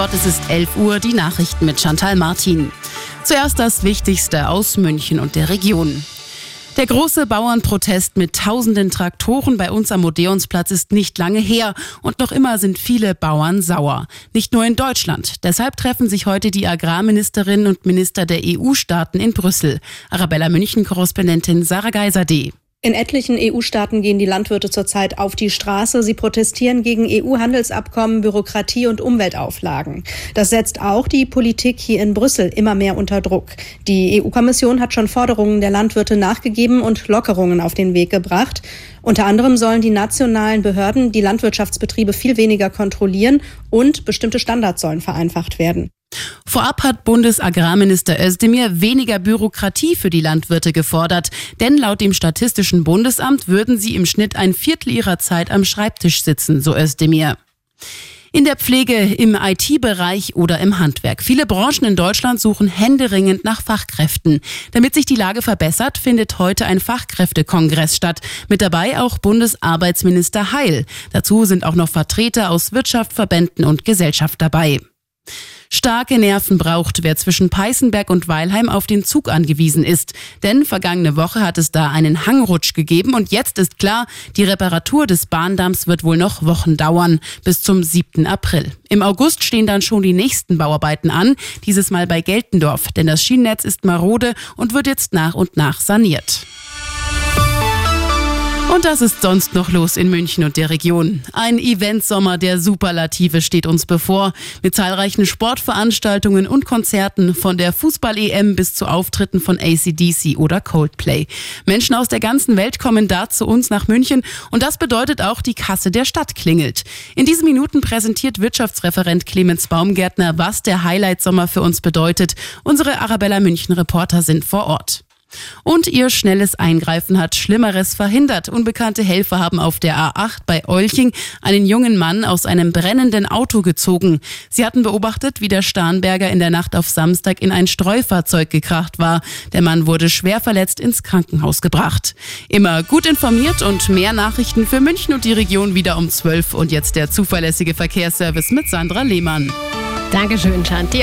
Gott, es ist 11 Uhr, die Nachrichten mit Chantal Martin. Zuerst das Wichtigste aus München und der Region. Der große Bauernprotest mit tausenden Traktoren bei uns am Odeonsplatz ist nicht lange her und noch immer sind viele Bauern sauer. Nicht nur in Deutschland. Deshalb treffen sich heute die Agrarministerinnen und Minister der EU-Staaten in Brüssel. Arabella München-Korrespondentin Sarah Geiser-D. In etlichen EU-Staaten gehen die Landwirte zurzeit auf die Straße. Sie protestieren gegen EU-Handelsabkommen, Bürokratie und Umweltauflagen. Das setzt auch die Politik hier in Brüssel immer mehr unter Druck. Die EU-Kommission hat schon Forderungen der Landwirte nachgegeben und Lockerungen auf den Weg gebracht. Unter anderem sollen die nationalen Behörden die Landwirtschaftsbetriebe viel weniger kontrollieren und bestimmte Standards sollen vereinfacht werden. Vorab hat Bundesagrarminister Özdemir weniger Bürokratie für die Landwirte gefordert, denn laut dem Statistischen Bundesamt würden sie im Schnitt ein Viertel ihrer Zeit am Schreibtisch sitzen, so Özdemir. In der Pflege, im IT-Bereich oder im Handwerk. Viele Branchen in Deutschland suchen händeringend nach Fachkräften. Damit sich die Lage verbessert, findet heute ein Fachkräftekongress statt. Mit dabei auch Bundesarbeitsminister Heil. Dazu sind auch noch Vertreter aus Wirtschaft, Verbänden und Gesellschaft dabei. Starke Nerven braucht, wer zwischen Peißenberg und Weilheim auf den Zug angewiesen ist. Denn vergangene Woche hat es da einen Hangrutsch gegeben und jetzt ist klar, die Reparatur des Bahndamms wird wohl noch Wochen dauern, bis zum 7. April. Im August stehen dann schon die nächsten Bauarbeiten an, dieses Mal bei Geltendorf, denn das Schienennetz ist marode und wird jetzt nach und nach saniert. Und das ist sonst noch los in München und der Region. Ein Eventsommer der Superlative steht uns bevor, mit zahlreichen Sportveranstaltungen und Konzerten von der Fußball-EM bis zu Auftritten von ACDC oder Coldplay. Menschen aus der ganzen Welt kommen da zu uns nach München und das bedeutet auch, die Kasse der Stadt klingelt. In diesen Minuten präsentiert Wirtschaftsreferent Clemens Baumgärtner, was der Highlight-Sommer für uns bedeutet. Unsere Arabella München Reporter sind vor Ort. Und ihr schnelles Eingreifen hat Schlimmeres verhindert. Unbekannte Helfer haben auf der A8 bei Olching einen jungen Mann aus einem brennenden Auto gezogen. Sie hatten beobachtet, wie der Starnberger in der Nacht auf Samstag in ein Streufahrzeug gekracht war. Der Mann wurde schwer verletzt ins Krankenhaus gebracht. Immer gut informiert und mehr Nachrichten für München und die Region wieder um 12 und jetzt der zuverlässige Verkehrsservice mit Sandra Lehmann. Dankeschön, Shanti.